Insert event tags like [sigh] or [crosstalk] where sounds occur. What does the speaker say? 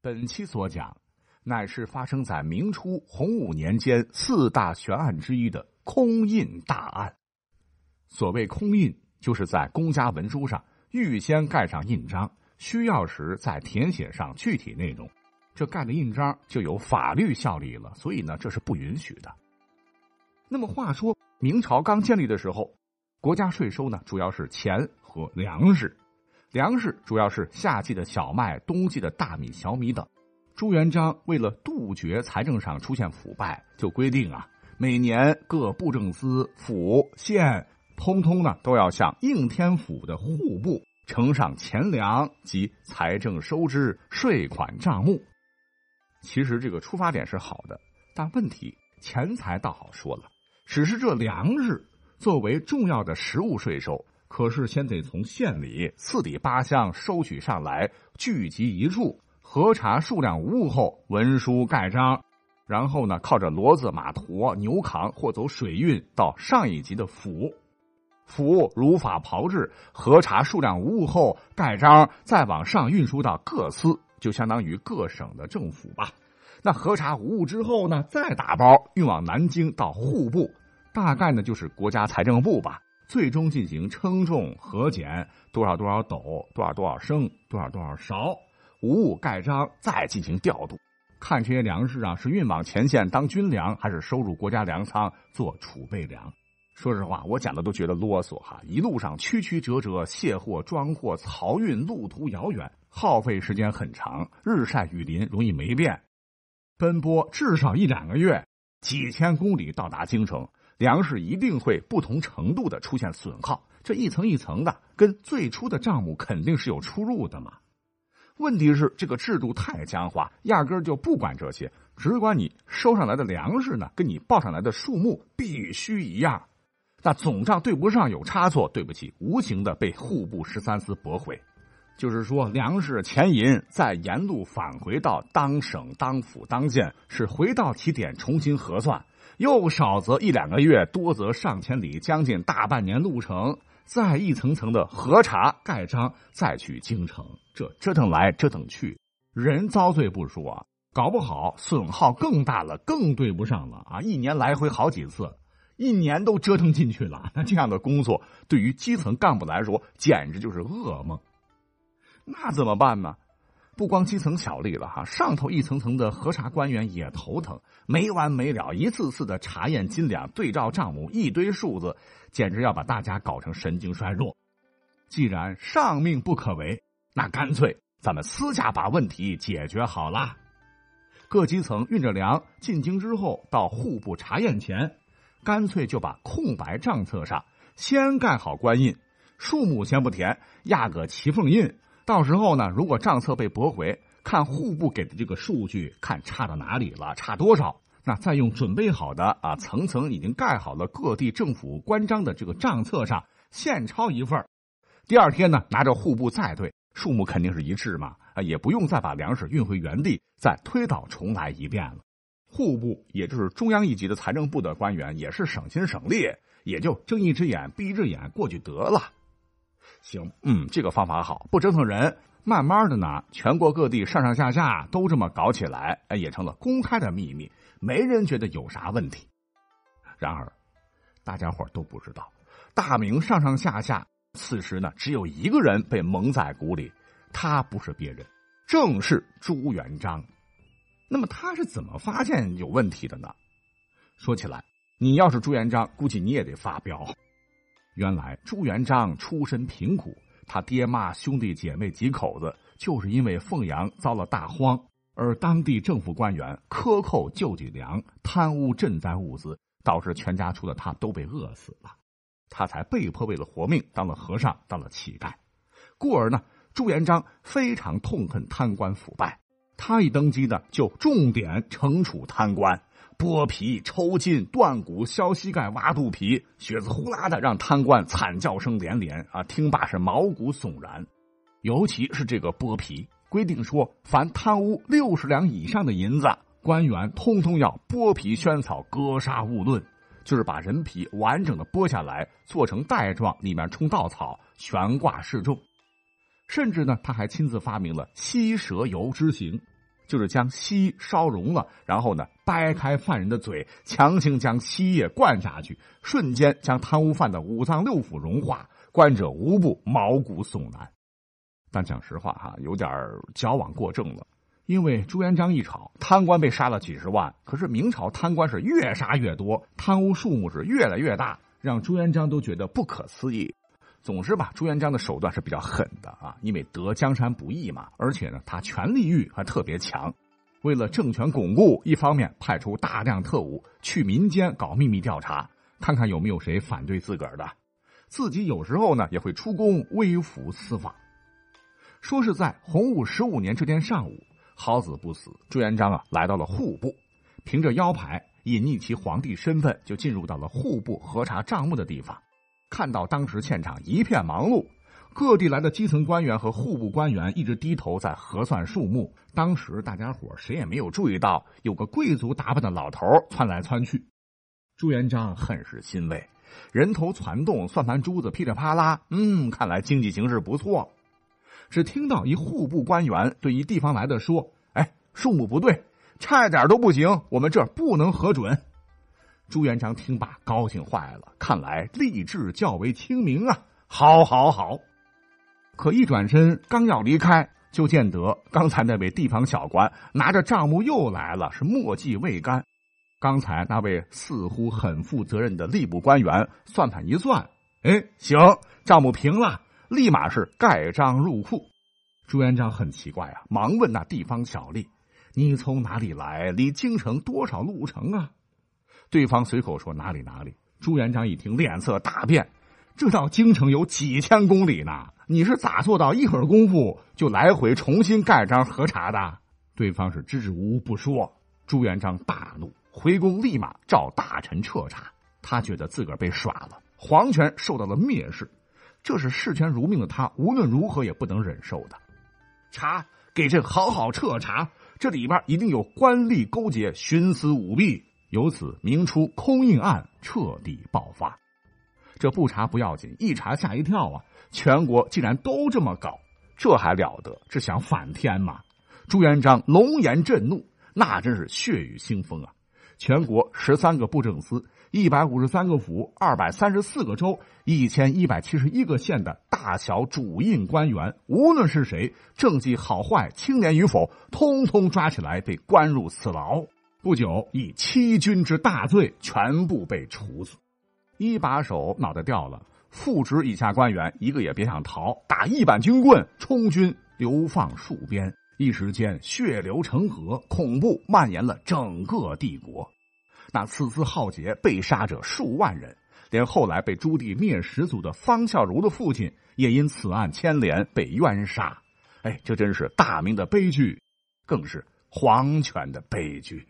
本期所讲，乃是发生在明初洪武年间四大悬案之一的空印大案。所谓空印，就是在公家文书上预先盖上印章，需要时再填写上具体内容。这盖的印章就有法律效力了，所以呢，这是不允许的。那么话说，明朝刚建立的时候，国家税收呢主要是钱和粮食。粮食主要是夏季的小麦、冬季的大米、小米等。朱元璋为了杜绝财政上出现腐败，就规定啊，每年各布政司、府、县，通通呢都要向应天府的户部呈上钱粮及财政收支、税款账目。其实这个出发点是好的，但问题钱财倒好说了，只是这粮食作为重要的实物税收。可是，先得从县里四里八乡收取上来，聚集一处，核查数量无误后，文书盖章，然后呢，靠着骡子、马驮、牛扛或走水运到上一级的府，府如法炮制，核查数量无误后盖章，再往上运输到各司，就相当于各省的政府吧。那核查无误之后呢，再打包运往南京到户部，大概呢就是国家财政部吧。最终进行称重核检，多少多少斗，多少多少升，多少多少勺，无误盖章，再进行调度，看这些粮食啊是运往前线当军粮，还是收入国家粮仓做储备粮。说实话，我讲的都觉得啰嗦哈。一路上曲曲折折，卸货装货，漕运路途遥远，耗费时间很长，日晒雨淋，容易霉变，奔波至少一两个月，几千公里到达京城。粮食一定会不同程度的出现损耗，这一层一层的，跟最初的账目肯定是有出入的嘛。问题是这个制度太僵化，压根儿就不管这些，只管你收上来的粮食呢，跟你报上来的数目必须一样。那总账对不上有差错，对不起，无情的被户部十三司驳回。就是说，粮食钱银再沿路返回到当省、当府、当县，是回到起点重新核算。又少则一两个月，多则上千里，将近大半年路程，再一层层的核查盖章，再去京城，这折腾来折腾去，人遭罪不说，搞不好损耗更大了，更对不上了啊！一年来回好几次，一年都折腾进去了，那 [laughs] 这样的工作对于基层干部来说，简直就是噩梦。那怎么办呢？不光基层小吏了哈，上头一层层的核查官员也头疼，没完没了，一次次的查验斤两，对照账目，一堆数字，简直要把大家搞成神经衰弱。既然上命不可违，那干脆咱们私下把问题解决好了。各基层运着粮进京之后，到户部查验前，干脆就把空白账册上先盖好官印，数目先不填，压个齐缝印。到时候呢，如果账册被驳回，看户部给的这个数据，看差到哪里了，差多少，那再用准备好的啊，层层已经盖好了各地政府官章的这个账册上现抄一份第二天呢，拿着户部再对，数目肯定是一致嘛，啊，也不用再把粮食运回原地，再推倒重来一遍了。户部也就是中央一级的财政部的官员，也是省心省力，也就睁一只眼闭一只眼过去得了。行，嗯，这个方法好，不折腾人，慢慢的呢，全国各地上上下下都这么搞起来，哎，也成了公开的秘密，没人觉得有啥问题。然而，大家伙都不知道，大明上上下下此时呢，只有一个人被蒙在鼓里，他不是别人，正是朱元璋。那么他是怎么发现有问题的呢？说起来，你要是朱元璋，估计你也得发飙。原来朱元璋出身贫苦，他爹妈兄弟姐妹几口子，就是因为凤阳遭了大荒，而当地政府官员克扣救济粮、贪污赈灾物资，导致全家除了他都被饿死了，他才被迫为了活命当了和尚，当了乞丐。故而呢，朱元璋非常痛恨贪官腐败，他一登基呢，就重点惩处贪官。剥皮、抽筋、断骨、削膝盖、挖肚皮，血子呼啦的，让贪官惨叫声连连啊！听罢是毛骨悚然。尤其是这个剥皮，规定说，凡贪污六十两以上的银子，官员通通要剥皮宣草，割杀勿论，就是把人皮完整的剥下来，做成袋状，里面充稻草，悬挂示众。甚至呢，他还亲自发明了吸蛇油之刑。就是将锡烧熔了，然后呢掰开犯人的嘴，强行将锡液灌下去，瞬间将贪污犯的五脏六腑融化，观者无不毛骨悚然。但讲实话哈，有点矫枉过正了。因为朱元璋一朝，贪官被杀了几十万，可是明朝贪官是越杀越多，贪污数目是越来越大，让朱元璋都觉得不可思议。总之吧，朱元璋的手段是比较狠的啊，因为得江山不易嘛，而且呢，他权力欲还特别强。为了政权巩固，一方面派出大量特务去民间搞秘密调查，看看有没有谁反对自个儿的，自己有时候呢也会出宫微服私访。说是在洪武十五年这天上午。好死不死，朱元璋啊来到了户部，凭着腰牌隐匿其皇帝身份，就进入到了户部核查账目的地方。看到当时现场一片忙碌，各地来的基层官员和户部官员一直低头在核算数目。当时大家伙谁也没有注意到，有个贵族打扮的老头窜来窜去。朱元璋很是欣慰，人头攒动，算盘珠子噼里啪啦。嗯，看来经济形势不错。只听到一户部官员对一地方来的说：“哎，数目不对，差一点都不行，我们这不能核准。”朱元璋听罢高兴坏了，看来吏治较为清明啊！好，好，好。可一转身刚要离开，就见得刚才那位地方小官拿着账目又来了，是墨迹未干。刚才那位似乎很负责任的吏部官员算盘一算，哎，行，账目平了。立马是盖章入库，朱元璋很奇怪啊，忙问那地方小吏：“你从哪里来？离京城多少路程啊？”对方随口说：“哪里哪里。”朱元璋一听，脸色大变：“这到京城有几千公里呢？你是咋做到一会儿功夫就来回重新盖章核查的？”对方是支支吾吾不说。朱元璋大怒，回宫立马召大臣彻查。他觉得自个儿被耍了，皇权受到了蔑视。这是视权如命的他，无论如何也不能忍受的。查，给朕好好彻查，这里边一定有官吏勾结、徇私舞弊。由此，明初空印案彻底爆发。这不查不要紧，一查吓一跳啊！全国竟然都这么搞，这还了得？这想反天吗？朱元璋龙颜震怒，那真是血雨腥风啊！全国十三个布政司。一百五十三个府，二百三十四个州，一千一百七十一个县的大小主印官员，无论是谁，政绩好坏、清廉与否，通通抓起来，被关入死牢。不久，以欺君之大罪，全部被处死。一把手脑袋掉了，副职以下官员一个也别想逃，打一板军棍充军，流放戍边。一时间，血流成河，恐怖蔓延了整个帝国。那此次浩劫，被杀者数万人，连后来被朱棣灭始祖的方孝孺的父亲也因此案牵连被冤杀。哎，这真是大明的悲剧，更是皇权的悲剧。